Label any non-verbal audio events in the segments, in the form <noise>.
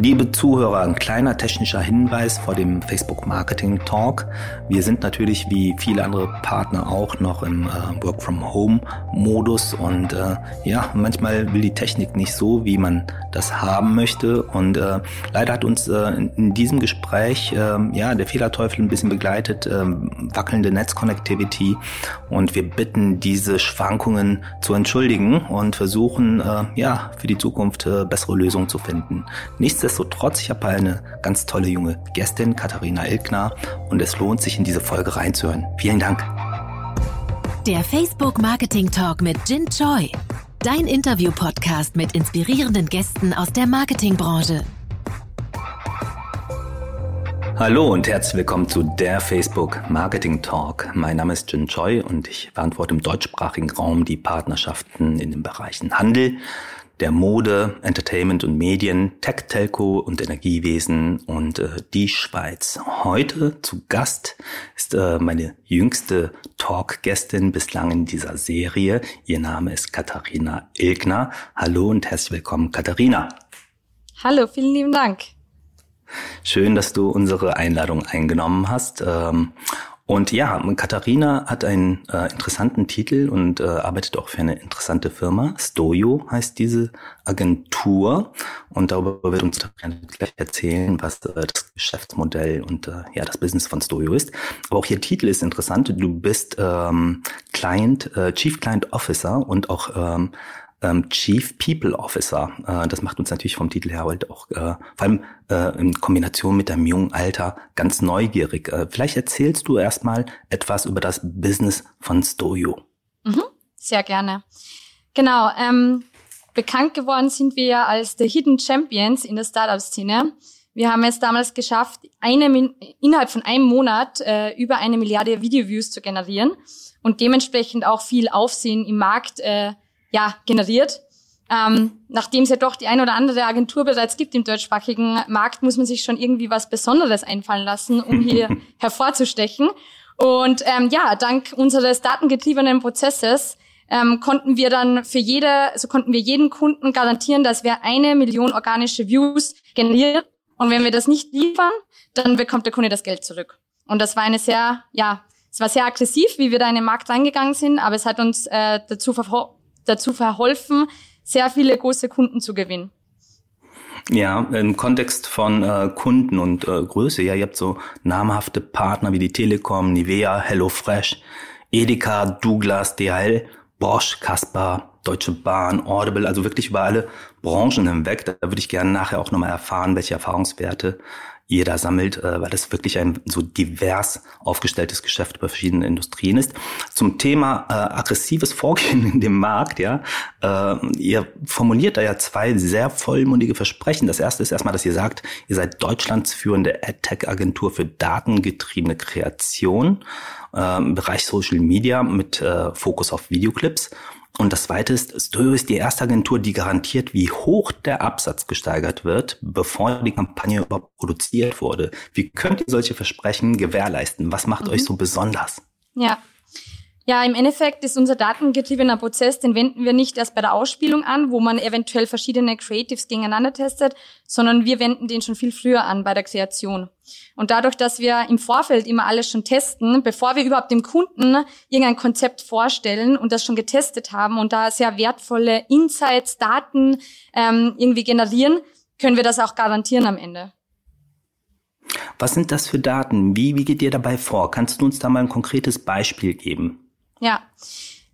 Liebe Zuhörer, ein kleiner technischer Hinweis vor dem Facebook Marketing Talk. Wir sind natürlich wie viele andere Partner auch noch im äh, Work from Home Modus und äh, ja, manchmal will die Technik nicht so, wie man das haben möchte und äh, leider hat uns äh, in, diesem Gespräch äh, ja der Fehlerteufel ein bisschen begleitet, äh, wackelnde Netzconnectivity und wir bitten diese Schwankungen zu entschuldigen und versuchen äh, ja für die Zukunft äh, bessere Lösungen zu finden. Nichtsdestotrotz, ich habe eine ganz tolle junge Gästin, Katharina Ilkner, und es lohnt sich in diese Folge reinzuhören. Vielen Dank. Der Facebook Marketing Talk mit Jin Choi. Dein Interview-Podcast mit inspirierenden Gästen aus der Marketingbranche. Hallo und herzlich willkommen zu der Facebook Marketing Talk. Mein Name ist Jin Choi und ich verantworte im deutschsprachigen Raum die Partnerschaften in den Bereichen Handel, der Mode, Entertainment und Medien, Tech, Telco und Energiewesen und äh, die Schweiz. Heute zu Gast ist äh, meine jüngste Talk-Gästin bislang in dieser Serie. Ihr Name ist Katharina Ilgner. Hallo und herzlich willkommen, Katharina. Hallo, vielen lieben Dank. Schön, dass du unsere Einladung eingenommen hast. Ähm, und ja, Katharina hat einen äh, interessanten Titel und äh, arbeitet auch für eine interessante Firma. Stojo heißt diese Agentur. Und darüber wird uns gleich erzählen, was äh, das Geschäftsmodell und äh, ja das Business von Stojo ist. Aber auch ihr Titel ist interessant. Du bist ähm, Client, äh, Chief Client Officer und auch ähm, ähm, Chief People Officer. Äh, das macht uns natürlich vom Titel her halt auch äh, vor allem äh, in Kombination mit deinem jungen Alter ganz neugierig. Äh, vielleicht erzählst du erstmal etwas über das Business von Stojo. Mhm, sehr gerne. Genau. Ähm, bekannt geworden sind wir ja als The Hidden Champions in der Startup-Szene. Wir haben es damals geschafft, eine, innerhalb von einem Monat äh, über eine Milliarde Video-Views zu generieren und dementsprechend auch viel Aufsehen im Markt äh, ja, generiert. Ähm, nachdem es ja doch die ein oder andere Agentur bereits gibt im deutschsprachigen Markt, muss man sich schon irgendwie was Besonderes einfallen lassen, um hier <laughs> hervorzustechen. Und ähm, ja, dank unseres datengetriebenen Prozesses ähm, konnten wir dann für jede, also konnten wir jedem Kunden garantieren, dass wir eine Million organische Views generieren. Und wenn wir das nicht liefern, dann bekommt der Kunde das Geld zurück. Und das war eine sehr, ja, es war sehr aggressiv, wie wir da in den Markt reingegangen sind, aber es hat uns äh, dazu dazu verholfen, sehr viele große Kunden zu gewinnen. Ja, im Kontext von äh, Kunden und äh, Größe, ja, ihr habt so namhafte Partner wie die Telekom, Nivea, HelloFresh, Edeka, Douglas, DHL, Bosch, Caspar, Deutsche Bahn, Audible, also wirklich über alle Branchen hinweg. Da würde ich gerne nachher auch nochmal erfahren, welche Erfahrungswerte ihr da sammelt, äh, weil das wirklich ein so divers aufgestelltes Geschäft über verschiedene Industrien ist. Zum Thema äh, aggressives Vorgehen in dem Markt, ja, äh, ihr formuliert da ja zwei sehr vollmundige Versprechen. Das erste ist erstmal, dass ihr sagt, ihr seid Deutschlands führende AdTech-Agentur für datengetriebene Kreation äh, im Bereich Social Media mit äh, Fokus auf Videoclips. Und das zweite ist, Stoyo ist die erste Agentur, die garantiert, wie hoch der Absatz gesteigert wird, bevor die Kampagne überhaupt produziert wurde. Wie könnt ihr solche Versprechen gewährleisten? Was macht mhm. euch so besonders? Ja, ja, im Endeffekt ist unser datengetriebener Prozess, den wenden wir nicht erst bei der Ausspielung an, wo man eventuell verschiedene Creatives gegeneinander testet, sondern wir wenden den schon viel früher an bei der Kreation. Und dadurch, dass wir im Vorfeld immer alles schon testen, bevor wir überhaupt dem Kunden irgendein Konzept vorstellen und das schon getestet haben und da sehr wertvolle Insights, Daten ähm, irgendwie generieren, können wir das auch garantieren am Ende. Was sind das für Daten? Wie, wie geht ihr dabei vor? Kannst du uns da mal ein konkretes Beispiel geben? Ja,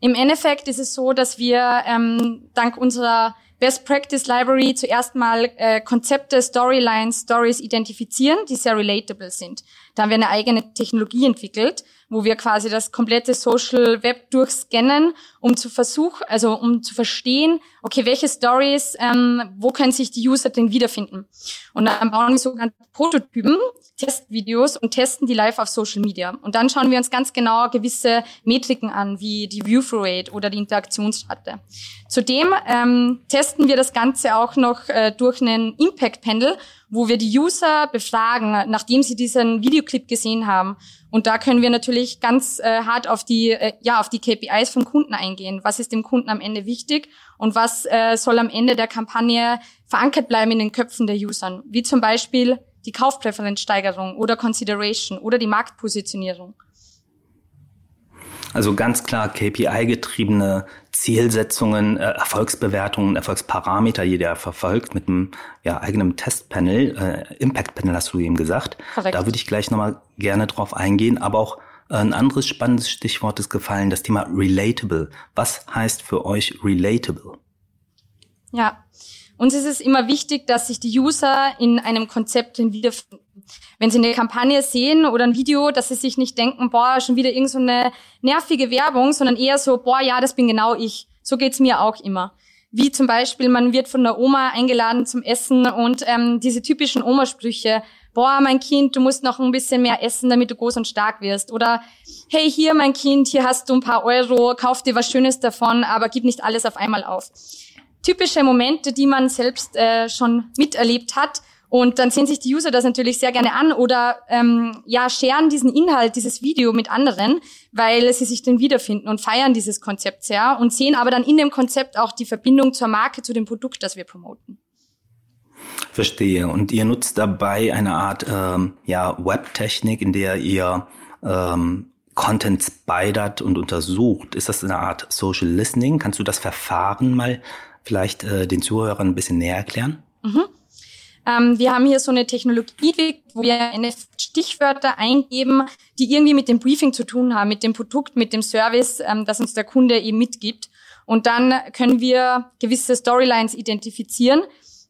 im Endeffekt ist es so, dass wir ähm, dank unserer Best Practice Library zuerst mal äh, Konzepte, Storylines, Stories identifizieren, die sehr relatable sind. Da haben wir eine eigene Technologie entwickelt, wo wir quasi das komplette Social Web durchscannen, um zu versuchen, also um zu verstehen, okay, welche Stories, ähm, wo können sich die User denn wiederfinden? Und dann bauen wir sogenannte Prototypen, Testvideos und testen die live auf Social Media. Und dann schauen wir uns ganz genau gewisse Metriken an, wie die View-Through-Rate oder die Interaktionsrate. Zudem ähm, testen wir das Ganze auch noch äh, durch einen Impact-Panel, wo wir die User befragen, nachdem sie diesen Videoclip gesehen haben. Und da können wir natürlich ganz äh, hart auf die, äh, ja, auf die KPIs vom Kunden eingehen. Was ist dem Kunden am Ende wichtig? und was äh, soll am Ende der Kampagne verankert bleiben in den Köpfen der Usern, wie zum Beispiel die Kaufpräferenzsteigerung oder Consideration oder die Marktpositionierung. Also ganz klar KPI-getriebene Zielsetzungen, äh, Erfolgsbewertungen, Erfolgsparameter, die der verfolgt mit einem ja, eigenen Testpanel, äh, Impact-Panel hast du eben gesagt. Korrekt. Da würde ich gleich nochmal gerne drauf eingehen, aber auch ein anderes spannendes Stichwort ist gefallen, das Thema relatable. Was heißt für euch relatable? Ja, uns ist es immer wichtig, dass sich die User in einem Konzept wiederfinden. Wenn sie eine Kampagne sehen oder ein Video, dass sie sich nicht denken, boah, schon wieder irgend so eine nervige Werbung, sondern eher so, boah, ja, das bin genau ich. So geht's mir auch immer. Wie zum Beispiel, man wird von der Oma eingeladen zum Essen und ähm, diese typischen Oma-Sprüche, boah, mein Kind, du musst noch ein bisschen mehr essen, damit du groß und stark wirst. Oder, hey, hier, mein Kind, hier hast du ein paar Euro, kauf dir was Schönes davon, aber gib nicht alles auf einmal auf typische Momente, die man selbst äh, schon miterlebt hat. Und dann sehen sich die User das natürlich sehr gerne an oder ähm, ja scheren diesen Inhalt, dieses Video mit anderen, weil sie sich dann wiederfinden und feiern dieses Konzept sehr und sehen aber dann in dem Konzept auch die Verbindung zur Marke, zu dem Produkt, das wir promoten. Verstehe. Und ihr nutzt dabei eine Art ähm, ja, Webtechnik, in der ihr ähm, Content spidert und untersucht. Ist das eine Art Social Listening? Kannst du das Verfahren mal vielleicht äh, den Zuhörern ein bisschen näher erklären? Mhm. Ähm, wir haben hier so eine Technologie, wo wir eine Stichwörter eingeben, die irgendwie mit dem Briefing zu tun haben, mit dem Produkt, mit dem Service, ähm, das uns der Kunde eben mitgibt. Und dann können wir gewisse Storylines identifizieren,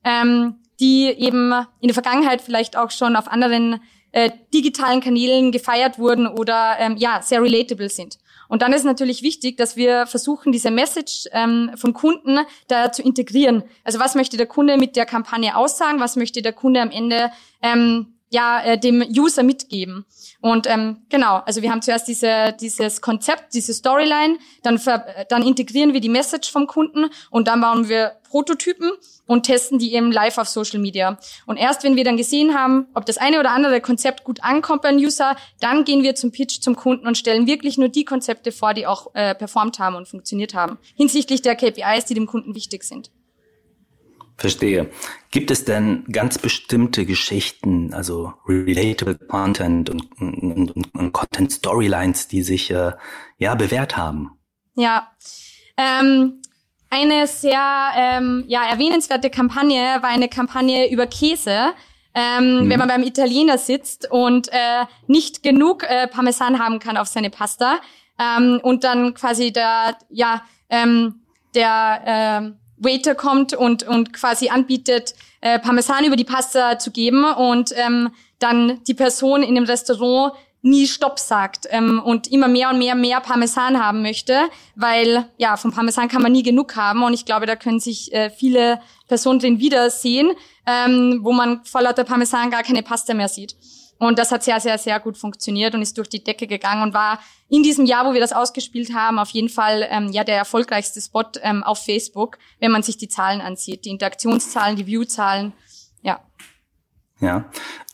ähm, die eben in der Vergangenheit vielleicht auch schon auf anderen äh, digitalen Kanälen gefeiert wurden oder ähm, ja sehr relatable sind. Und dann ist natürlich wichtig, dass wir versuchen, diese Message ähm, von Kunden da zu integrieren. Also was möchte der Kunde mit der Kampagne aussagen? Was möchte der Kunde am Ende ähm, ja äh, dem User mitgeben? Und ähm, genau, also wir haben zuerst diese, dieses Konzept, diese Storyline, dann, ver, dann integrieren wir die Message vom Kunden und dann bauen wir Prototypen und testen die eben live auf Social Media. Und erst wenn wir dann gesehen haben, ob das eine oder andere Konzept gut ankommt beim User, dann gehen wir zum Pitch zum Kunden und stellen wirklich nur die Konzepte vor, die auch äh, performt haben und funktioniert haben, hinsichtlich der KPIs, die dem Kunden wichtig sind. Verstehe. Gibt es denn ganz bestimmte Geschichten, also relatable Content und, und, und, und Content Storylines, die sich äh, ja bewährt haben? Ja, ähm, eine sehr ähm, ja, erwähnenswerte Kampagne war eine Kampagne über Käse. Ähm, mhm. Wenn man beim Italiener sitzt und äh, nicht genug äh, Parmesan haben kann auf seine Pasta ähm, und dann quasi der ja ähm, der äh, Waiter kommt und und quasi anbietet äh, Parmesan über die Pasta zu geben und ähm, dann die Person in dem Restaurant nie Stopp sagt ähm, und immer mehr und mehr mehr Parmesan haben möchte, weil ja vom Parmesan kann man nie genug haben und ich glaube, da können sich äh, viele Personen drin wiedersehen, ähm, wo man vor lauter Parmesan gar keine Pasta mehr sieht. Und das hat sehr, sehr, sehr gut funktioniert und ist durch die Decke gegangen und war in diesem Jahr, wo wir das ausgespielt haben, auf jeden Fall ähm, ja der erfolgreichste Spot ähm, auf Facebook, wenn man sich die Zahlen ansieht, die Interaktionszahlen, die Viewzahlen. Ja. Ja.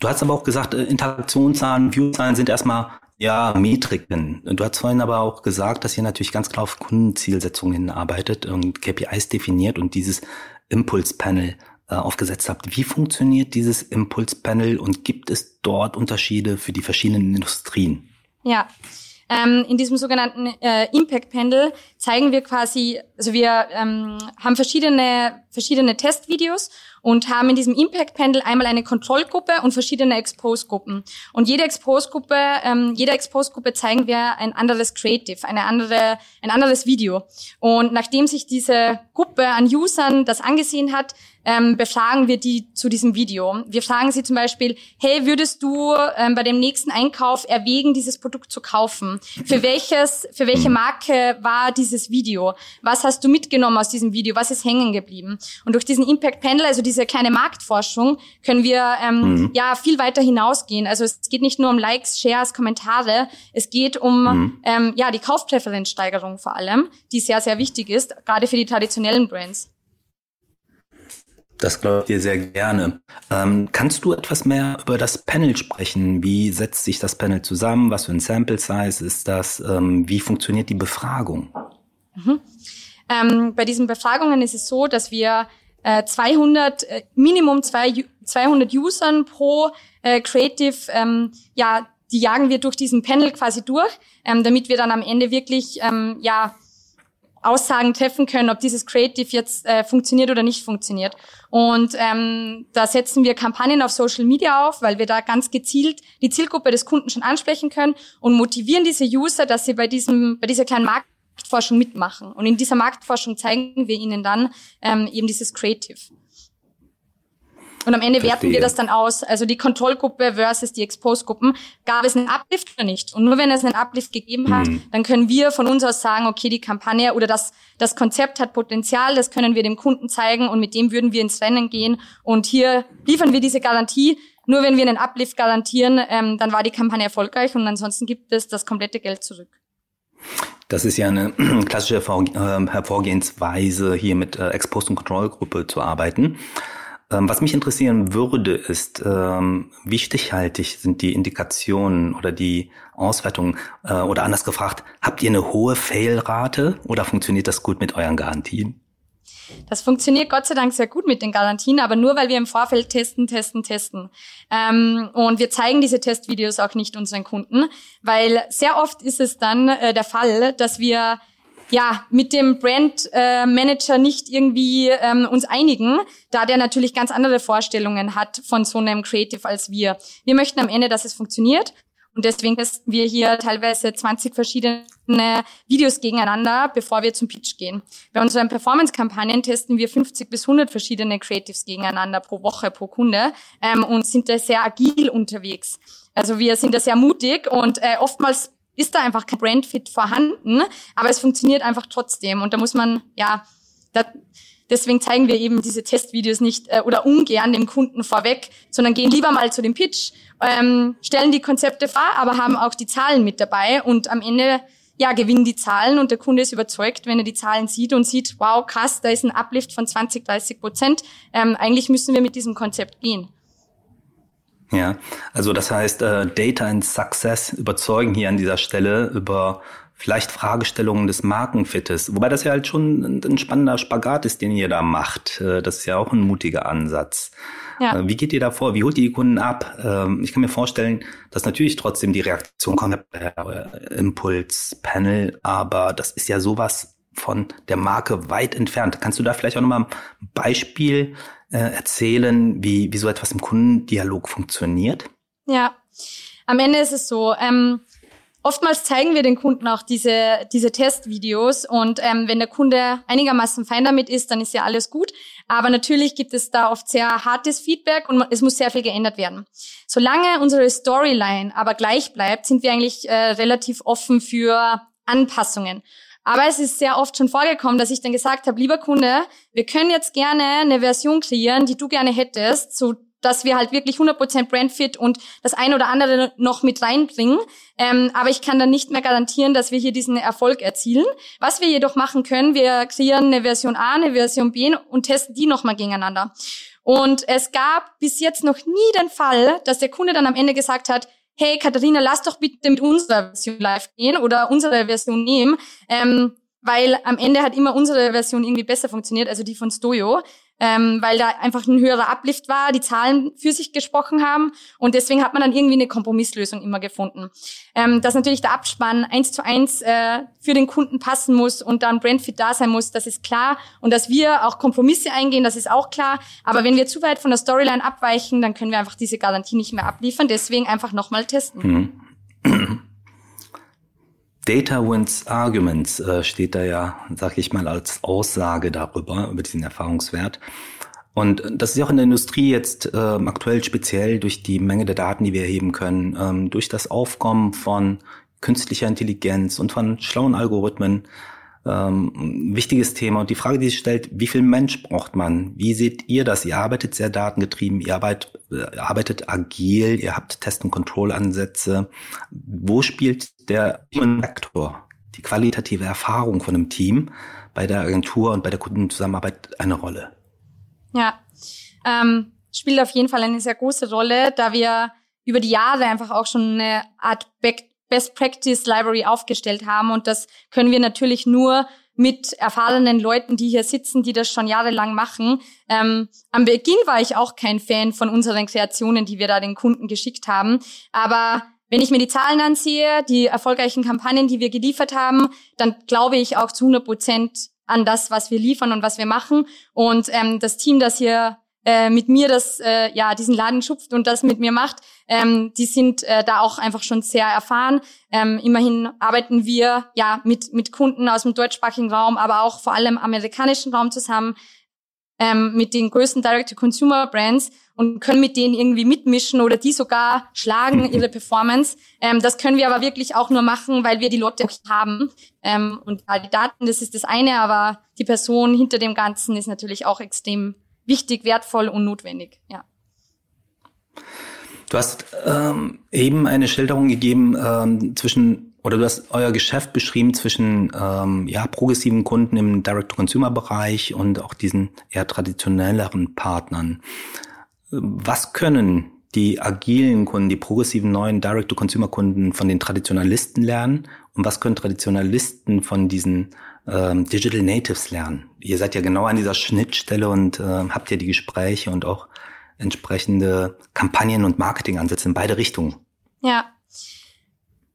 Du hast aber auch gesagt, äh, Interaktionszahlen, Viewzahlen sind erstmal ja, Metriken. Du hast vorhin aber auch gesagt, dass ihr natürlich ganz klar auf Kundenzielsetzungen hinarbeitet und KPIs definiert und dieses Impulspanel äh, aufgesetzt habt. Wie funktioniert dieses Impulspanel und gibt es dort Unterschiede für die verschiedenen Industrien? Ja, ähm, in diesem sogenannten äh, Impact Panel zeigen wir quasi, also wir ähm, haben verschiedene verschiedene Testvideos und haben in diesem Impact Panel einmal eine Kontrollgruppe und verschiedene Expose-Gruppen. Und jede Expose-Gruppe, ähm, jeder Expose-Gruppe zeigen wir ein anderes Creative, eine andere, ein anderes Video. Und nachdem sich diese Gruppe an Usern das angesehen hat, ähm, befragen wir die zu diesem Video. Wir fragen sie zum Beispiel, hey, würdest du ähm, bei dem nächsten Einkauf erwägen, dieses Produkt zu kaufen? Für welches, für welche Marke war dieses Video? Was hast du mitgenommen aus diesem Video? Was ist hängen geblieben? Und durch diesen Impact Panel, also diese kleine Marktforschung, können wir ähm, mhm. ja viel weiter hinausgehen. Also es geht nicht nur um Likes, Shares, Kommentare, es geht um mhm. ähm, ja die Kaufpräferenzsteigerung vor allem, die sehr sehr wichtig ist, gerade für die traditionellen Brands. Das glaube ich dir sehr gerne. Ähm, kannst du etwas mehr über das Panel sprechen? Wie setzt sich das Panel zusammen? Was für ein Sample Size ist das? Ähm, wie funktioniert die Befragung? Mhm. Ähm, bei diesen Befragungen ist es so, dass wir äh, 200, äh, Minimum zwei, 200 Usern pro äh, Creative, ähm, ja, die jagen wir durch diesen Panel quasi durch, ähm, damit wir dann am Ende wirklich, ähm, ja, Aussagen treffen können, ob dieses Creative jetzt äh, funktioniert oder nicht funktioniert. Und ähm, da setzen wir Kampagnen auf Social Media auf, weil wir da ganz gezielt die Zielgruppe des Kunden schon ansprechen können und motivieren diese User, dass sie bei diesem bei dieser kleinen Marktforschung mitmachen. Und in dieser Marktforschung zeigen wir ihnen dann ähm, eben dieses Creative. Und am Ende Verstehe. werten wir das dann aus. Also die Kontrollgruppe versus die Expose-Gruppen. Gab es einen Uplift oder nicht? Und nur wenn es einen Uplift gegeben hat, mhm. dann können wir von uns aus sagen, okay, die Kampagne oder das, das Konzept hat Potenzial, das können wir dem Kunden zeigen und mit dem würden wir ins Rennen gehen. Und hier liefern wir diese Garantie. Nur wenn wir einen Uplift garantieren, ähm, dann war die Kampagne erfolgreich und ansonsten gibt es das komplette Geld zurück. Das ist ja eine <clears throat> klassische ähm, Hervorgehensweise, hier mit äh, Exposed- und Kontrollgruppe zu arbeiten. Ähm, was mich interessieren würde, ist, ähm, wie stichhaltig sind die Indikationen oder die Auswertungen? Äh, oder anders gefragt, habt ihr eine hohe Fail-Rate oder funktioniert das gut mit euren Garantien? Das funktioniert Gott sei Dank sehr gut mit den Garantien, aber nur weil wir im Vorfeld testen, testen, testen. Ähm, und wir zeigen diese Testvideos auch nicht unseren Kunden, weil sehr oft ist es dann äh, der Fall, dass wir ja, mit dem Brandmanager äh, nicht irgendwie ähm, uns einigen, da der natürlich ganz andere Vorstellungen hat von so einem Creative als wir. Wir möchten am Ende, dass es funktioniert. Und deswegen testen wir hier teilweise 20 verschiedene Videos gegeneinander, bevor wir zum Pitch gehen. Bei unseren Performance-Kampagnen testen wir 50 bis 100 verschiedene Creatives gegeneinander pro Woche, pro Kunde ähm, und sind da sehr agil unterwegs. Also wir sind da sehr mutig und äh, oftmals ist da einfach kein Brandfit vorhanden, aber es funktioniert einfach trotzdem. Und da muss man, ja, da, deswegen zeigen wir eben diese Testvideos nicht äh, oder ungern dem Kunden vorweg, sondern gehen lieber mal zu dem Pitch, ähm, stellen die Konzepte vor, aber haben auch die Zahlen mit dabei und am Ende ja, gewinnen die Zahlen und der Kunde ist überzeugt, wenn er die Zahlen sieht und sieht, wow, krass, da ist ein Uplift von 20, 30 Prozent. Ähm, eigentlich müssen wir mit diesem Konzept gehen. Ja, also das heißt, äh, Data and Success überzeugen hier an dieser Stelle über vielleicht Fragestellungen des Markenfittes. Wobei das ja halt schon ein, spannender Spagat ist, den ihr da macht. Äh, das ist ja auch ein mutiger Ansatz. Ja. Äh, wie geht ihr da vor? Wie holt ihr die Kunden ab? Ähm, ich kann mir vorstellen, dass natürlich trotzdem die Reaktion kommt, äh, Impuls, Panel, aber das ist ja sowas von der Marke weit entfernt. Kannst du da vielleicht auch nochmal ein Beispiel äh, erzählen, wie, wie so etwas im Kundendialog funktioniert? Ja, am Ende ist es so. Ähm, oftmals zeigen wir den Kunden auch diese, diese Testvideos und ähm, wenn der Kunde einigermaßen fein damit ist, dann ist ja alles gut. Aber natürlich gibt es da oft sehr hartes Feedback und es muss sehr viel geändert werden. Solange unsere Storyline aber gleich bleibt, sind wir eigentlich äh, relativ offen für Anpassungen. Aber es ist sehr oft schon vorgekommen, dass ich dann gesagt habe, lieber Kunde, wir können jetzt gerne eine Version kreieren, die du gerne hättest, so dass wir halt wirklich 100% Brandfit und das eine oder andere noch mit reinbringen. Ähm, aber ich kann dann nicht mehr garantieren, dass wir hier diesen Erfolg erzielen. Was wir jedoch machen können, wir kreieren eine Version A, eine Version B und testen die nochmal gegeneinander. Und es gab bis jetzt noch nie den Fall, dass der Kunde dann am Ende gesagt hat, hey Katharina, lass doch bitte mit unserer Version live gehen oder unsere Version nehmen, ähm, weil am Ende hat immer unsere Version irgendwie besser funktioniert, also die von Stojo ähm, weil da einfach ein höherer Uplift war, die Zahlen für sich gesprochen haben und deswegen hat man dann irgendwie eine Kompromisslösung immer gefunden. Ähm, dass natürlich der Abspann eins zu eins äh, für den Kunden passen muss und dann Brandfit da sein muss, das ist klar und dass wir auch Kompromisse eingehen, das ist auch klar. Aber wenn wir zu weit von der Storyline abweichen, dann können wir einfach diese Garantie nicht mehr abliefern. Deswegen einfach nochmal testen. Mhm. Data wins Arguments äh, steht da ja, sag ich mal, als Aussage darüber, über diesen Erfahrungswert. Und das ist ja auch in der Industrie jetzt ähm, aktuell speziell durch die Menge der Daten, die wir erheben können, ähm, durch das Aufkommen von künstlicher Intelligenz und von schlauen Algorithmen ähm, wichtiges Thema. Und die Frage, die sich stellt, wie viel Mensch braucht man? Wie seht ihr das? Ihr arbeitet sehr datengetrieben, ihr arbeitet, äh, arbeitet agil, ihr habt Test- und Kontrollansätze. Wo spielt der Factor, die qualitative Erfahrung von einem Team bei der Agentur und bei der Kundenzusammenarbeit eine Rolle? Ja, ähm, spielt auf jeden Fall eine sehr große Rolle, da wir über die Jahre einfach auch schon eine Art Back Best Practice Library aufgestellt haben. Und das können wir natürlich nur mit erfahrenen Leuten, die hier sitzen, die das schon jahrelang machen. Ähm, am Beginn war ich auch kein Fan von unseren Kreationen, die wir da den Kunden geschickt haben. Aber wenn ich mir die Zahlen ansehe, die erfolgreichen Kampagnen, die wir geliefert haben, dann glaube ich auch zu 100 Prozent an das, was wir liefern und was wir machen. Und ähm, das Team, das hier äh, mit mir das äh, ja diesen Laden schupft und das mit mir macht, ähm, die sind äh, da auch einfach schon sehr erfahren. Ähm, immerhin arbeiten wir ja mit mit Kunden aus dem deutschsprachigen Raum, aber auch vor allem amerikanischen Raum zusammen ähm, mit den größten Direct-to-Consumer-Brands und können mit denen irgendwie mitmischen oder die sogar schlagen ihre <laughs> Performance. Ähm, das können wir aber wirklich auch nur machen, weil wir die Leute haben. Ähm, und die Daten, das ist das eine, aber die Person hinter dem Ganzen ist natürlich auch extrem wichtig, wertvoll und notwendig. Ja. Du hast ähm, eben eine Schilderung gegeben ähm, zwischen, oder du hast euer Geschäft beschrieben zwischen ähm, ja, progressiven Kunden im Direct-to-Consumer-Bereich und auch diesen eher traditionelleren Partnern. Was können die agilen Kunden, die progressiven neuen Direct-to-Consumer-Kunden von den Traditionalisten lernen und was können Traditionalisten von diesen ähm, Digital Natives lernen? Ihr seid ja genau an dieser Schnittstelle und äh, habt ja die Gespräche und auch entsprechende Kampagnen und Marketingansätze in beide Richtungen. Ja.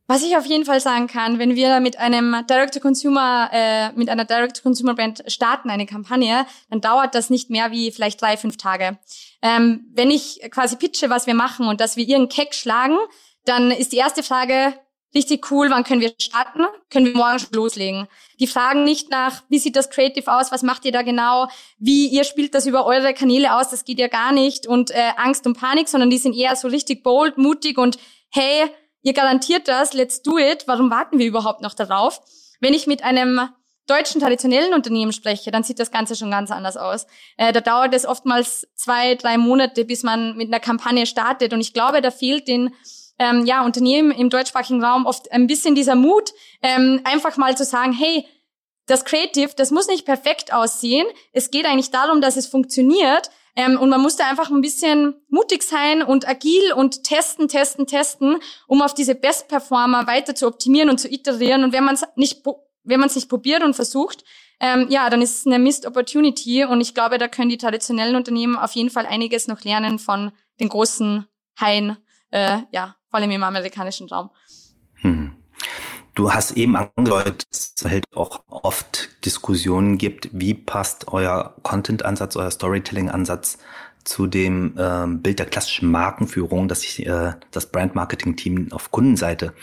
Was ich auf jeden Fall sagen kann, wenn wir mit einem Direct-to-Consumer, äh, mit einer Direct-to-Consumer-Brand starten, eine Kampagne, dann dauert das nicht mehr wie vielleicht drei, fünf Tage. Ähm, wenn ich quasi pitche, was wir machen und dass wir ihren Keck schlagen, dann ist die erste Frage, richtig cool, wann können wir starten? Können wir morgen schon loslegen? Die fragen nicht nach, wie sieht das Creative aus, was macht ihr da genau, wie ihr spielt das über eure Kanäle aus, das geht ja gar nicht und äh, Angst und Panik, sondern die sind eher so richtig bold, mutig und hey, ihr garantiert das, let's do it, warum warten wir überhaupt noch darauf? Wenn ich mit einem deutschen traditionellen Unternehmen spreche, dann sieht das Ganze schon ganz anders aus. Äh, da dauert es oftmals zwei, drei Monate, bis man mit einer Kampagne startet und ich glaube, da fehlt den ähm, ja, Unternehmen im deutschsprachigen Raum oft ein bisschen dieser Mut, ähm, einfach mal zu sagen, hey, das Creative, das muss nicht perfekt aussehen. Es geht eigentlich darum, dass es funktioniert. Ähm, und man muss da einfach ein bisschen mutig sein und agil und testen, testen, testen, um auf diese Best Performer weiter zu optimieren und zu iterieren. Und wenn man es nicht, wenn man es nicht probiert und versucht, ähm, ja, dann ist es eine Missed Opportunity. Und ich glaube, da können die traditionellen Unternehmen auf jeden Fall einiges noch lernen von den großen Haien, äh, ja, vor allem im amerikanischen Raum. Du hast eben angedeutet, dass es halt auch oft Diskussionen gibt, wie passt euer Content-Ansatz, euer Storytelling-Ansatz zu dem äh, Bild der klassischen Markenführung, das sich äh, das Brand-Marketing-Team auf Kundenseite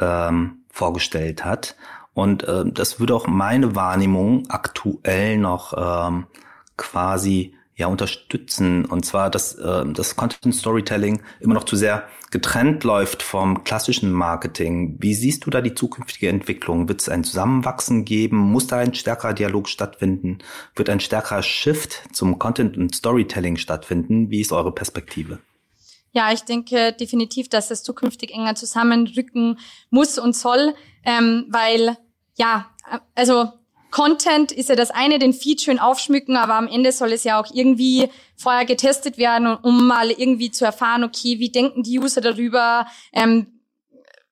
ähm, vorgestellt hat. Und äh, das würde auch meine Wahrnehmung aktuell noch ähm, quasi ja unterstützen. Und zwar, dass äh, das Content Storytelling immer noch zu sehr getrennt läuft vom klassischen Marketing. Wie siehst du da die zukünftige Entwicklung? Wird es ein Zusammenwachsen geben? Muss da ein stärkerer Dialog stattfinden? Wird ein stärkerer Shift zum Content und Storytelling stattfinden? Wie ist eure Perspektive? Ja, ich denke definitiv, dass es zukünftig enger zusammenrücken muss und soll, ähm, weil ja, also Content ist ja das eine, den Feed schön aufschmücken, aber am Ende soll es ja auch irgendwie vorher getestet werden, um mal irgendwie zu erfahren, okay, wie denken die User darüber, ähm,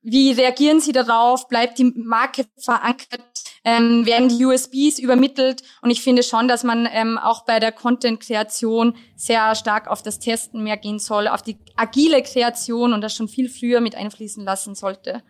wie reagieren sie darauf, bleibt die Marke verankert, ähm, werden die USBs übermittelt und ich finde schon, dass man ähm, auch bei der Content-Kreation sehr stark auf das Testen mehr gehen soll, auf die agile Kreation und das schon viel früher mit einfließen lassen sollte.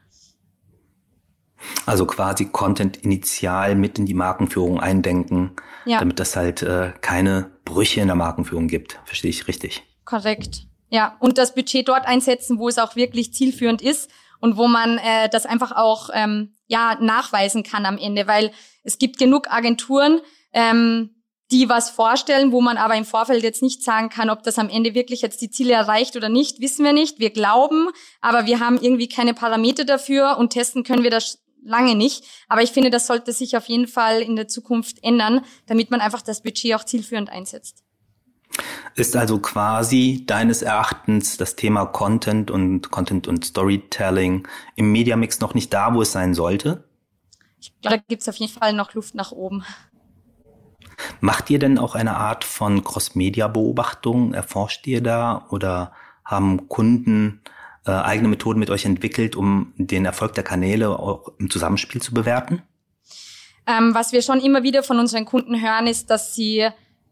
Also quasi Content initial mit in die Markenführung eindenken, ja. damit das halt äh, keine Brüche in der Markenführung gibt. Verstehe ich richtig? Korrekt. Ja, und das Budget dort einsetzen, wo es auch wirklich zielführend ist und wo man äh, das einfach auch ähm, ja nachweisen kann am Ende, weil es gibt genug Agenturen, ähm, die was vorstellen, wo man aber im Vorfeld jetzt nicht sagen kann, ob das am Ende wirklich jetzt die Ziele erreicht oder nicht, wissen wir nicht. Wir glauben, aber wir haben irgendwie keine Parameter dafür und testen können wir das lange nicht. Aber ich finde, das sollte sich auf jeden Fall in der Zukunft ändern, damit man einfach das Budget auch zielführend einsetzt. Ist also quasi deines Erachtens das Thema Content und Content und Storytelling im Mediamix noch nicht da, wo es sein sollte? Ich glaube, da gibt es auf jeden Fall noch Luft nach oben. Macht ihr denn auch eine Art von Cross-Media-Beobachtung? Erforscht ihr da oder haben Kunden äh, eigene Methoden mit euch entwickelt, um den Erfolg der Kanäle auch im Zusammenspiel zu bewerten? Ähm, was wir schon immer wieder von unseren Kunden hören, ist, dass sie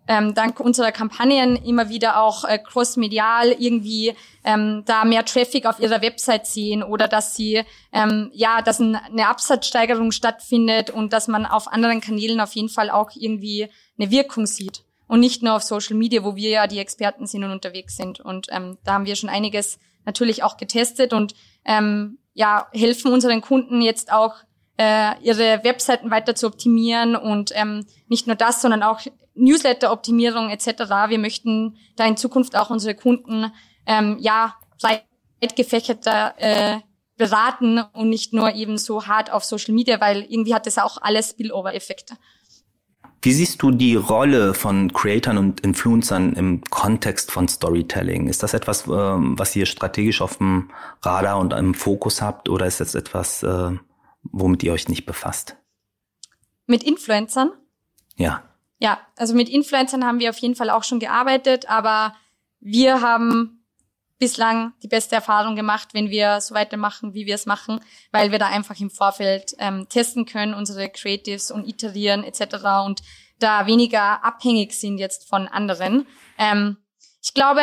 ähm, dank unserer Kampagnen immer wieder auch äh, crossmedial irgendwie ähm, da mehr Traffic auf ihrer Website sehen oder dass sie ähm, ja, dass ein, eine Absatzsteigerung stattfindet und dass man auf anderen Kanälen auf jeden Fall auch irgendwie eine Wirkung sieht und nicht nur auf Social Media, wo wir ja die Experten sind und unterwegs sind. Und ähm, da haben wir schon einiges natürlich auch getestet und ähm, ja helfen unseren Kunden jetzt auch äh, ihre Webseiten weiter zu optimieren und ähm, nicht nur das, sondern auch Newsletter-Optimierung etc. Wir möchten da in Zukunft auch unsere Kunden ähm, ja breit gefächerter äh, beraten und nicht nur eben so hart auf Social Media, weil irgendwie hat das auch alles Spillover-Effekte. Wie siehst du die Rolle von Creatern und Influencern im Kontext von Storytelling? Ist das etwas, ähm, was ihr strategisch auf dem Radar und im Fokus habt oder ist das etwas, äh, womit ihr euch nicht befasst? Mit Influencern? Ja. Ja, also mit Influencern haben wir auf jeden Fall auch schon gearbeitet, aber wir haben bislang die beste Erfahrung gemacht, wenn wir so weitermachen, wie wir es machen, weil wir da einfach im Vorfeld ähm, testen können, unsere Creatives und iterieren etc. und da weniger abhängig sind jetzt von anderen. Ähm, ich glaube,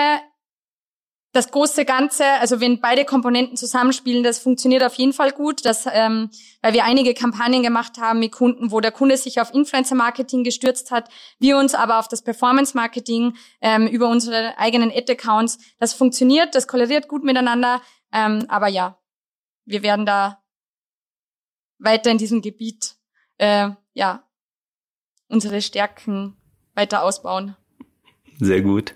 das große Ganze, also wenn beide Komponenten zusammenspielen, das funktioniert auf jeden Fall gut, dass, ähm, weil wir einige Kampagnen gemacht haben mit Kunden, wo der Kunde sich auf Influencer-Marketing gestürzt hat, wir uns aber auf das Performance-Marketing ähm, über unsere eigenen Ad-Accounts. Das funktioniert, das koloriert gut miteinander, ähm, aber ja, wir werden da weiter in diesem Gebiet äh, ja unsere Stärken weiter ausbauen. Sehr gut.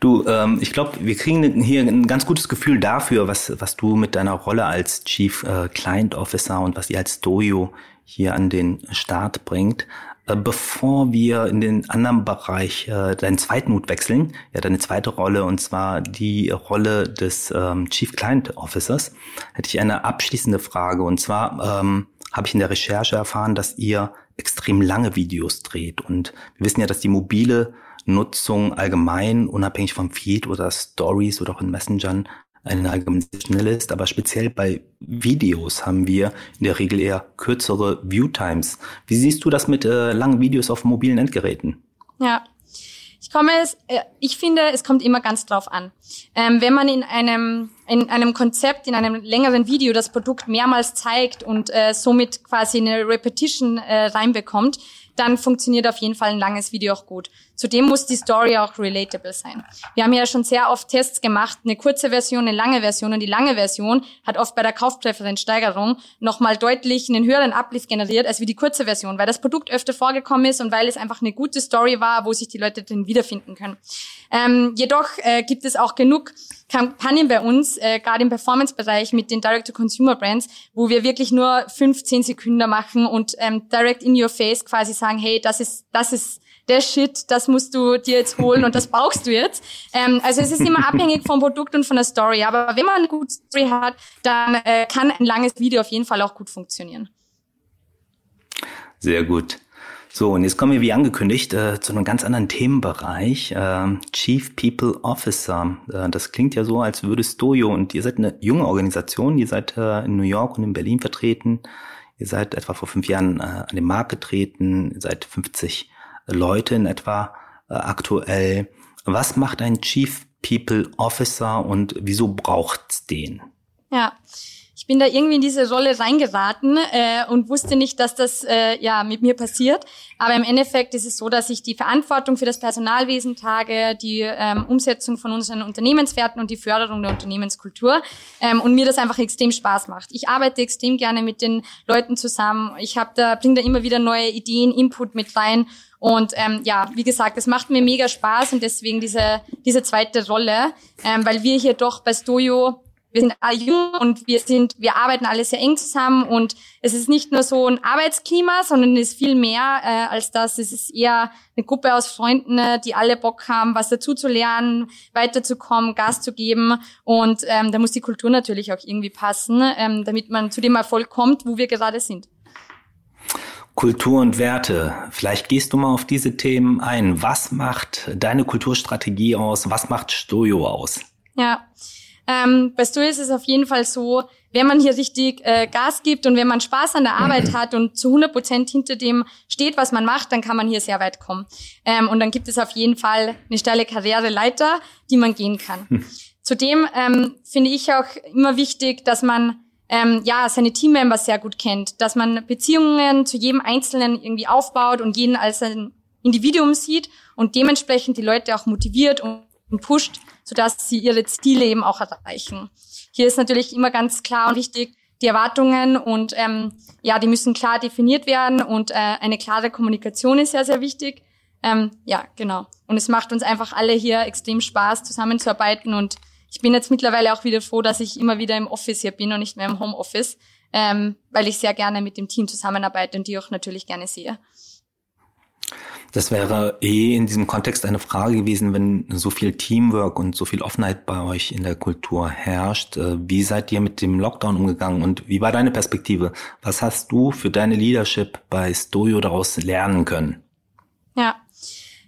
Du, ähm, ich glaube, wir kriegen hier ein ganz gutes Gefühl dafür, was, was du mit deiner Rolle als Chief äh, Client Officer und was ihr als Dojo hier an den Start bringt. Äh, bevor wir in den anderen Bereich, äh, deinen zweiten Mut wechseln, ja, deine zweite Rolle, und zwar die Rolle des ähm, Chief Client Officers, hätte ich eine abschließende Frage. Und zwar ähm, habe ich in der Recherche erfahren, dass ihr extrem lange Videos dreht. Und wir wissen ja, dass die mobile Nutzung allgemein, unabhängig vom Feed oder Stories oder auch in Messengern, eine allgemeine ist, aber speziell bei Videos haben wir in der Regel eher kürzere Viewtimes. Wie siehst du das mit äh, langen Videos auf mobilen Endgeräten? Ja, ich komme es, äh, ich finde, es kommt immer ganz drauf an. Ähm, wenn man in einem in einem Konzept, in einem längeren Video das Produkt mehrmals zeigt und äh, somit quasi eine Repetition äh, reinbekommt, dann funktioniert auf jeden Fall ein langes Video auch gut. Zudem muss die Story auch relatable sein. Wir haben ja schon sehr oft Tests gemacht, eine kurze Version, eine lange Version und die lange Version hat oft bei der Kaufpräferenzsteigerung nochmal deutlich einen höheren Uplift generiert als wie die kurze Version, weil das Produkt öfter vorgekommen ist und weil es einfach eine gute Story war, wo sich die Leute drin wiederfinden können. Ähm, jedoch äh, gibt es auch genug Kampagnen bei uns, äh, gerade im Performance-Bereich mit den Direct-to-Consumer-Brands, wo wir wirklich nur 15 Sekunden machen und ähm, direct in your face quasi sagen, hey, das ist, das ist der Shit, das musst du dir jetzt holen und das brauchst du jetzt. Ähm, also es ist immer abhängig vom Produkt und von der Story. Aber wenn man eine gute Story hat, dann äh, kann ein langes Video auf jeden Fall auch gut funktionieren. Sehr gut. So, und jetzt kommen wir wie angekündigt äh, zu einem ganz anderen Themenbereich. Äh, Chief People Officer. Äh, das klingt ja so, als würde Stojo und ihr seid eine junge Organisation, ihr seid äh, in New York und in Berlin vertreten. Ihr seid etwa vor fünf Jahren äh, an den Markt getreten, seid 50 Leute in etwa äh, aktuell. Was macht ein Chief People Officer und wieso braucht's den? Ja, ich bin da irgendwie in diese Rolle reingeraten äh, und wusste nicht, dass das äh, ja mit mir passiert. Aber im Endeffekt ist es so, dass ich die Verantwortung für das Personalwesen trage, die ähm, Umsetzung von unseren Unternehmenswerten und die Förderung der Unternehmenskultur ähm, und mir das einfach extrem Spaß macht. Ich arbeite extrem gerne mit den Leuten zusammen. Ich habe da bringe da immer wieder neue Ideen, Input mit rein und ähm, ja, wie gesagt, es macht mir mega Spaß und deswegen diese diese zweite Rolle, ähm, weil wir hier doch bei Stojo wir sind alle jung und wir sind, wir arbeiten alle sehr eng zusammen und es ist nicht nur so ein Arbeitsklima, sondern es ist viel mehr äh, als das. Es ist eher eine Gruppe aus Freunden, äh, die alle Bock haben, was dazu zu lernen, weiterzukommen, Gas zu geben und ähm, da muss die Kultur natürlich auch irgendwie passen, ähm, damit man zu dem Erfolg kommt, wo wir gerade sind. Kultur und Werte. Vielleicht gehst du mal auf diese Themen ein. Was macht deine Kulturstrategie aus? Was macht Stojo aus? Ja, Ähm, bei Stu ist es auf jeden Fall so, wenn man hier richtig äh, Gas gibt und wenn man Spaß an der Arbeit <clears throat> hat und zu 100 Prozent hinter dem steht, was man macht, dann kann man hier sehr weit kommen. Ähm, und dann gibt es auf jeden Fall eine steile Karriereleiter, die man gehen kann. Hm. Zudem ähm, finde ich auch immer wichtig, dass man ähm, ja seine Teammember sehr gut kennt, dass man Beziehungen zu jedem Einzelnen irgendwie aufbaut und jeden als ein Individuum sieht und dementsprechend die Leute auch motiviert und, pusht, sodass sie ihre Ziele eben auch erreichen. Hier ist natürlich immer ganz klar und wichtig, die Erwartungen und ähm, ja, die müssen klar definiert werden und äh, eine klare Kommunikation ist sehr, sehr wichtig. Ähm, ja, genau. Und es macht uns einfach alle hier extrem Spaß, zusammenzuarbeiten und ich bin jetzt mittlerweile auch wieder froh, dass ich immer wieder im Office hier bin und nicht mehr im Homeoffice, ähm, weil ich sehr gerne mit dem Team zusammenarbeite und die auch natürlich gerne sehe. Das wäre eh in diesem Kontext eine Frage gewesen, wenn so viel Teamwork und so viel Offenheit bei euch in der Kultur herrscht. Äh, wie seid ihr mit dem Lockdown umgegangen und wie war deine Perspektive? Was hast du für deine Leadership bei Stojo daraus lernen können? Ja,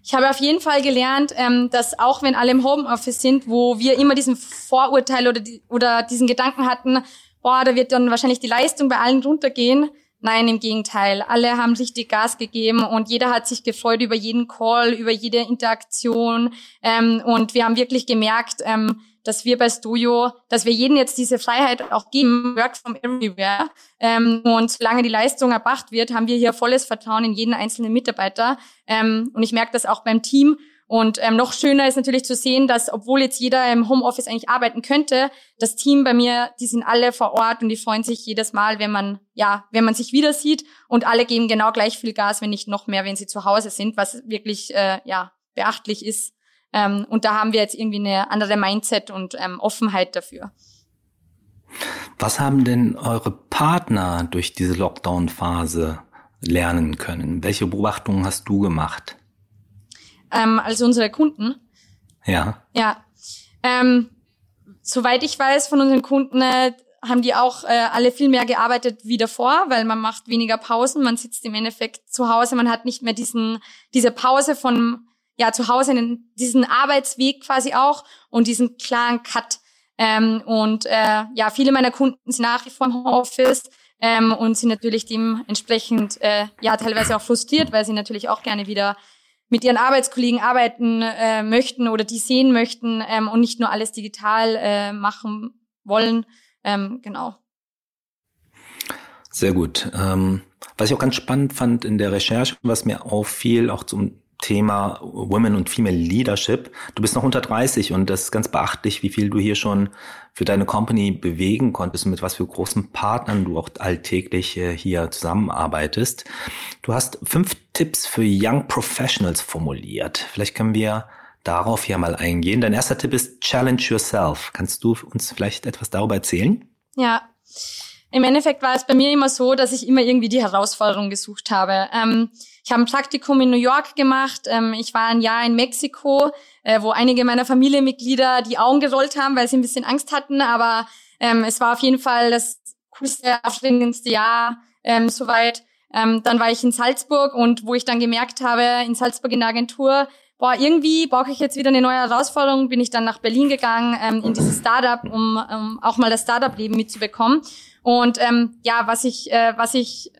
ich habe auf jeden Fall gelernt, ähm, dass auch wenn alle im Homeoffice sind, wo wir immer diesen Vorurteil oder, die, oder diesen Gedanken hatten, boah, da wird dann wahrscheinlich die Leistung bei allen runtergehen, Nein, im Gegenteil. Alle haben richtig Gas gegeben und jeder hat sich gefreut über jeden Call, über jede Interaktion. Ähm, und wir haben wirklich gemerkt, ähm, dass wir bei Studio, dass wir jedem jetzt diese Freiheit auch geben, work from everywhere. Ähm, und solange die Leistung erbracht wird, haben wir hier volles Vertrauen in jeden einzelnen Mitarbeiter. Ähm, und ich merke das auch beim Team. Und ähm, noch schöner ist natürlich zu sehen, dass obwohl jetzt jeder im Homeoffice eigentlich arbeiten könnte, das Team bei mir, die sind alle vor Ort und die freuen sich jedes Mal, wenn man ja, wenn man sich wieder sieht und alle geben genau gleich viel Gas, wenn nicht noch mehr, wenn sie zu Hause sind, was wirklich äh, ja beachtlich ist. Ähm, und da haben wir jetzt irgendwie eine andere Mindset und ähm, Offenheit dafür. Was haben denn eure Partner durch diese Lockdown-Phase lernen können? Welche Beobachtungen hast du gemacht? ähm, als unsere Kunden. Ja. Ja. Ähm, soweit ich weiß von unseren Kunden, äh, haben die auch äh, alle viel mehr gearbeitet wie davor, weil man macht weniger Pausen, man sitzt im Endeffekt zu Hause, man hat nicht mehr diesen diese Pause von ja zu Hause, diesen Arbeitsweg quasi auch und diesen klaren Cut. Ähm, und äh, ja, viele meiner Kunden sind nach wie vor im Homeoffice ähm, und sind natürlich dementsprechend äh, ja teilweise auch frustriert, weil sie natürlich auch gerne wieder mit ihren Arbeitskollegen arbeiten äh, möchten oder die sehen möchten ähm, und nicht nur alles digital äh, machen wollen. Ähm, genau. Sehr gut. Ähm, was ich auch ganz spannend fand in der Recherche, was mir auffiel, auch zum Thema Women und Female Leadership. Du bist noch unter 30 und das ist ganz beachtlich, wie viel du hier schon für deine Company bewegen konntest und mit was für großen Partnern du auch alltäglich äh, hier zusammenarbeitest. Du hast fünf Tipps für Young Professionals formuliert. Vielleicht können wir darauf hier mal eingehen. Dein erster Tipp ist Challenge Yourself. Kannst du uns vielleicht etwas darüber erzählen? Ja. Im Endeffekt war es bei mir immer so, dass ich immer irgendwie die Herausforderung gesucht habe. Ähm, ich habe ein Praktikum in New York gemacht. Ähm, ich war ein Jahr in Mexiko, äh, wo einige meiner Familienmitglieder die Augen gerollt haben, weil sie ein bisschen Angst hatten. Aber ähm, es war auf jeden Fall das coolste, aufregendste Jahr ähm, soweit. Ähm, dann war ich in Salzburg und wo ich dann gemerkt habe, in Salzburg in der Agentur, boah, irgendwie brauche ich jetzt wieder eine neue Herausforderung, bin ich dann nach Berlin gegangen, ähm, in dieses Startup, um um auch mal das Startup-Leben mitzubekommen. Und ähm, ja, was ich, äh, was ich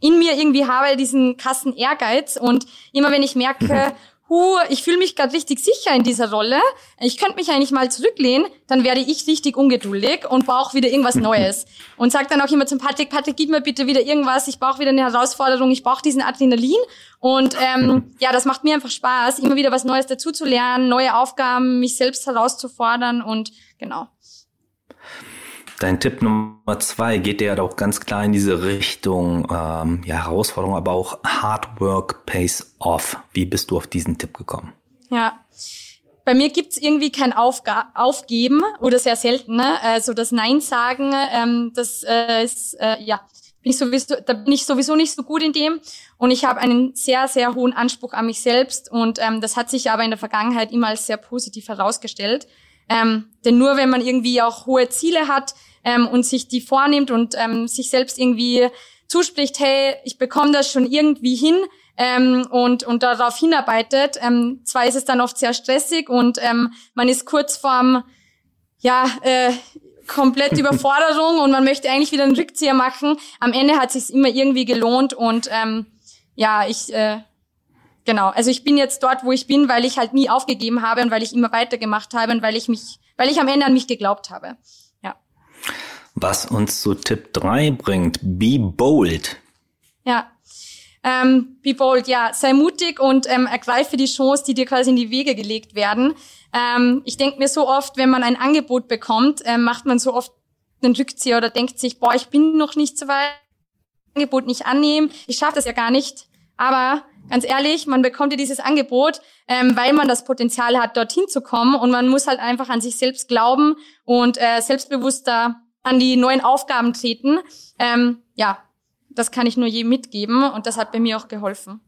in mir irgendwie habe, diesen krassen Ehrgeiz. Und immer wenn ich merke, mhm. hu, ich fühle mich gerade richtig sicher in dieser Rolle, ich könnte mich eigentlich mal zurücklehnen, dann werde ich richtig ungeduldig und brauche wieder irgendwas Neues. Und sag dann auch immer zum Patrick, Patrick, gib mir bitte wieder irgendwas, ich brauche wieder eine Herausforderung, ich brauche diesen Adrenalin. Und ähm, ja, das macht mir einfach Spaß, immer wieder was Neues dazu zu lernen, neue Aufgaben, mich selbst herauszufordern und genau. Dein Tipp Nummer zwei geht ja auch ganz klar in diese Richtung ähm, ja, Herausforderung, aber auch Hard Work pays off. Wie bist du auf diesen Tipp gekommen? Ja, bei mir gibt's irgendwie kein Aufga Aufgeben oder sehr selten. Ne? Also das Nein sagen, ähm, das äh, ist äh, ja bin ich sowieso, da bin ich sowieso nicht so gut in dem. Und ich habe einen sehr, sehr hohen Anspruch an mich selbst. Und ähm, das hat sich aber in der Vergangenheit immer als sehr positiv herausgestellt. Ähm, denn nur wenn man irgendwie auch hohe Ziele hat, ähm, und sich die vornimmt und ähm, sich selbst irgendwie zuspricht, hey, ich bekomme das schon irgendwie hin ähm, und, und darauf hinarbeitet. Ähm, zwar ist es dann oft sehr stressig und ähm, man ist kurz vorm ja, äh, komplett <laughs> Überforderung und man möchte eigentlich wieder einen Rückzieher machen. Am Ende hat sich's immer irgendwie gelohnt und ähm, ja, ich äh, genau, also ich bin jetzt dort, wo ich bin, weil ich halt nie aufgegeben habe und weil ich immer weitergemacht habe und weil ich mich, weil ich am Ende an mich geglaubt habe. Was uns zu Tipp 3 bringt, be bold. Ja. Ähm, be bold, ja, sei mutig und ähm, ergreife die Chance, die dir quasi in die Wege gelegt werden. Ähm, ich denke mir so oft, wenn man ein Angebot bekommt, ähm, macht man so oft einen Rückzieher oder denkt sich, boah, ich bin noch nicht so weit, Angebot nicht annehmen, ich schaffe das ja gar nicht. Aber ganz ehrlich, man bekommt ja dieses Angebot, ähm, weil man das Potenzial hat, dorthin zu kommen und man muss halt einfach an sich selbst glauben und äh, selbstbewusster an die neuen Aufgaben treten. Ähm, ja, das kann ich nur jedem mitgeben und das hat bei mir auch geholfen.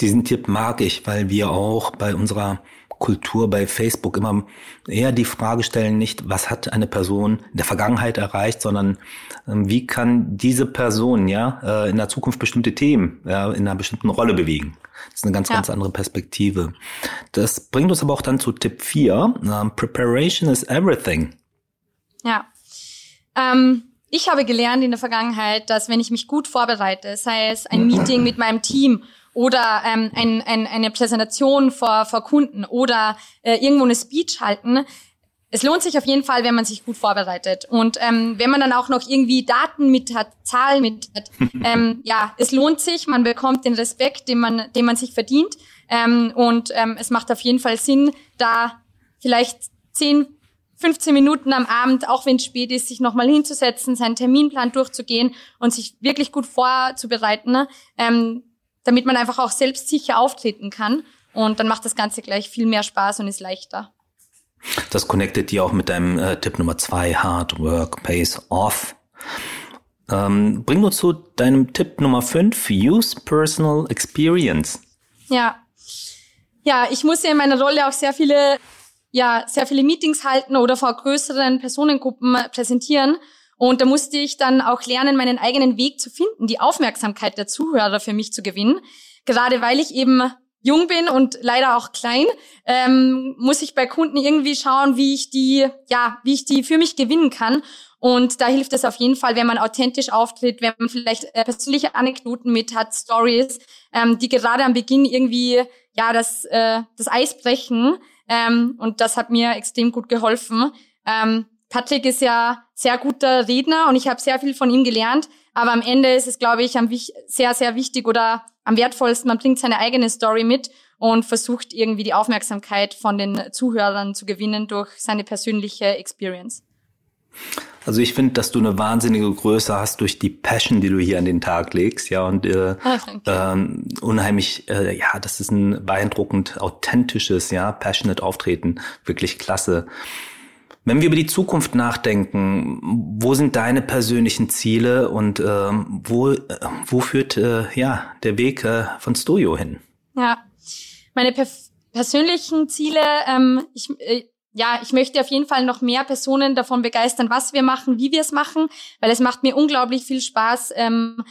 Diesen Tipp mag ich, weil wir auch bei unserer Kultur bei Facebook immer eher die Frage stellen, nicht, was hat eine Person in der Vergangenheit erreicht, sondern ähm, wie kann diese Person ja äh, in der Zukunft bestimmte Themen ja, in einer bestimmten Rolle bewegen. Das ist eine ganz, ja. ganz andere Perspektive. Das bringt uns aber auch dann zu Tipp 4. Ähm, Preparation is everything. Ja. Ähm, ich habe gelernt in der Vergangenheit, dass wenn ich mich gut vorbereite, sei es ein Meeting mit meinem Team oder ähm, ein, ein, eine Präsentation vor, vor Kunden oder äh, irgendwo eine Speech halten, es lohnt sich auf jeden Fall, wenn man sich gut vorbereitet. Und ähm, wenn man dann auch noch irgendwie Daten mit hat, Zahlen mit hat, <laughs> ähm, ja, es lohnt sich, man bekommt den Respekt, den man, den man sich verdient. Ähm, und ähm, es macht auf jeden Fall Sinn, da vielleicht 10, 15 Minuten am Abend, auch wenn es spät ist, sich nochmal hinzusetzen, seinen Terminplan durchzugehen und sich wirklich gut vorzubereiten, ähm, damit man einfach auch selbstsicher auftreten kann. Und dann macht das Ganze gleich viel mehr Spaß und ist leichter. Das connectet dir auch mit deinem äh, Tipp Nummer zwei, Hard Work Pays Off. Ähm, bring uns zu deinem Tipp Nummer fünf, Use Personal Experience. Ja. Ja, ich muss ja in meiner Rolle auch sehr viele ja sehr viele Meetings halten oder vor größeren Personengruppen präsentieren. Und da musste ich dann auch lernen, meinen eigenen Weg zu finden, die Aufmerksamkeit der Zuhörer für mich zu gewinnen. Gerade weil ich eben jung bin und leider auch klein, ähm, muss ich bei Kunden irgendwie schauen, wie ich die, ja, wie ich die für mich gewinnen kann. Und da hilft es auf jeden Fall, wenn man authentisch auftritt, wenn man vielleicht äh, persönliche Anekdoten mit hat, Stories, ähm, die gerade am Beginn irgendwie ja das äh, das Eis brechen. Ähm, und das hat mir extrem gut geholfen. Ähm, Patrick ist ja sehr guter Redner und ich habe sehr viel von ihm gelernt. Aber am Ende ist es, glaube ich, am, sehr, sehr wichtig oder am wertvollsten, man bringt seine eigene Story mit und versucht irgendwie die Aufmerksamkeit von den Zuhörern zu gewinnen durch seine persönliche Experience. Also ich finde, dass du eine wahnsinnige Größe hast durch die Passion, die du hier an den Tag legst, ja und äh, ah, ähm, unheimlich, äh, ja, das ist ein beeindruckend authentisches, ja, passionate Auftreten, wirklich klasse. Wenn wir über die Zukunft nachdenken, wo sind deine persönlichen Ziele und ähm, wo äh, wo führt äh, ja der Weg äh, von Studio hin? Ja, meine persönlichen Ziele, ähm, ich äh, ja, ich möchte auf jeden Fall noch mehr Personen davon begeistern, was wir machen, wie wir es machen, weil es macht mir unglaublich viel Spaß, ähm,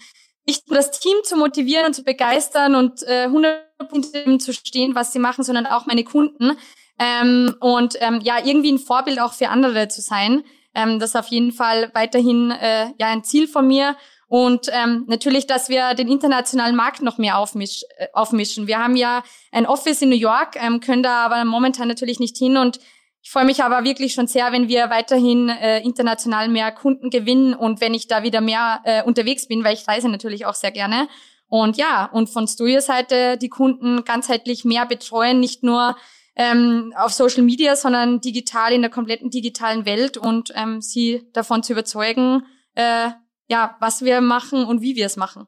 nicht nur das Team zu motivieren und zu begeistern und äh, 100% zu stehen, was sie machen, sondern auch meine Kunden. Ähm, und ähm, ja, irgendwie ein Vorbild auch für andere zu sein. Ähm, das ist auf jeden Fall weiterhin äh, ja ein Ziel von mir. Und ähm, natürlich, dass wir den internationalen Markt noch mehr aufmisch, äh, aufmischen. Wir haben ja ein Office in New York, ähm, können da aber momentan natürlich nicht hin und ich freue mich aber wirklich schon sehr, wenn wir weiterhin äh, international mehr Kunden gewinnen und wenn ich da wieder mehr äh, unterwegs bin, weil ich reise natürlich auch sehr gerne. Und ja, und von Studio-Seite die Kunden ganzheitlich mehr betreuen, nicht nur ähm, auf Social Media, sondern digital in der kompletten digitalen Welt und ähm, sie davon zu überzeugen, äh, ja, was wir machen und wie wir es machen.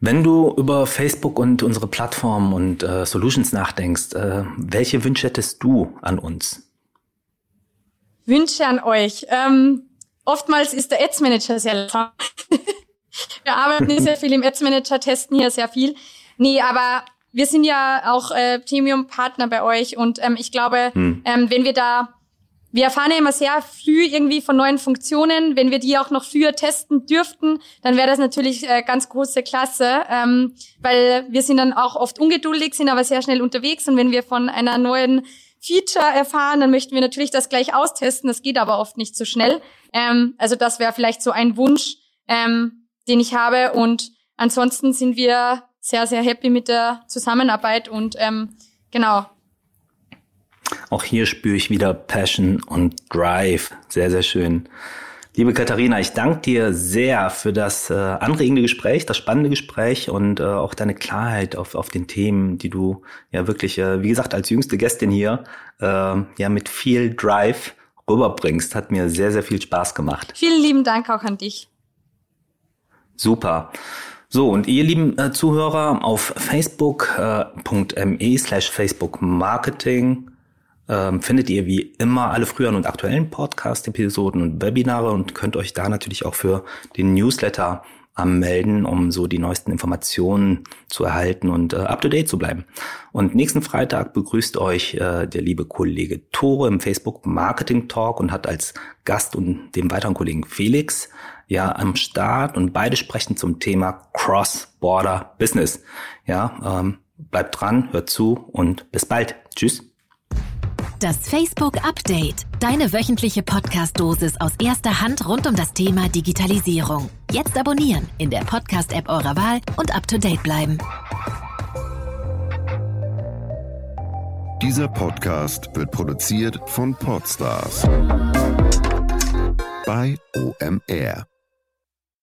Wenn du über Facebook und unsere Plattform und äh, Solutions nachdenkst, äh, welche Wünsche hättest du an uns? Wünsche an euch. Ähm, oftmals ist der Ads Manager sehr <laughs> Wir arbeiten sehr viel im Ads Manager, testen hier sehr viel. Nee, aber wir sind ja auch äh, Premium-Partner bei euch und ähm, ich glaube, hm. ähm, wenn wir da wir erfahren ja immer sehr früh irgendwie von neuen Funktionen. Wenn wir die auch noch früher testen dürften, dann wäre das natürlich äh, ganz große Klasse, ähm, weil wir sind dann auch oft ungeduldig, sind aber sehr schnell unterwegs. Und wenn wir von einer neuen Feature erfahren, dann möchten wir natürlich das gleich austesten. Das geht aber oft nicht so schnell. Ähm, also das wäre vielleicht so ein Wunsch, ähm, den ich habe. Und ansonsten sind wir sehr, sehr happy mit der Zusammenarbeit und ähm, genau. Auch hier spüre ich wieder Passion und Drive. Sehr, sehr schön. Liebe Katharina, ich danke dir sehr für das äh, anregende Gespräch, das spannende Gespräch und äh, auch deine Klarheit auf, auf den Themen, die du ja wirklich, äh, wie gesagt, als jüngste Gästin hier äh, ja mit viel Drive rüberbringst. Hat mir sehr, sehr viel Spaß gemacht. Vielen lieben Dank auch an dich. Super. So, und ihr lieben äh, Zuhörer auf facebook.me äh, slash Facebook Marketing ähm, findet ihr wie immer alle früheren und aktuellen Podcast-Episoden und Webinare und könnt euch da natürlich auch für den Newsletter anmelden, um so die neuesten Informationen zu erhalten und äh, up-to-date zu bleiben. Und nächsten Freitag begrüßt euch äh, der liebe Kollege Tore im Facebook Marketing Talk und hat als Gast und dem weiteren Kollegen Felix ja am Start und beide sprechen zum Thema Cross-Border Business. Ja, ähm, bleibt dran, hört zu und bis bald. Tschüss. Das Facebook Update. Deine wöchentliche Podcast-Dosis aus erster Hand rund um das Thema Digitalisierung. Jetzt abonnieren in der Podcast-App eurer Wahl und up to date bleiben. Dieser Podcast wird produziert von Podstars bei OMR.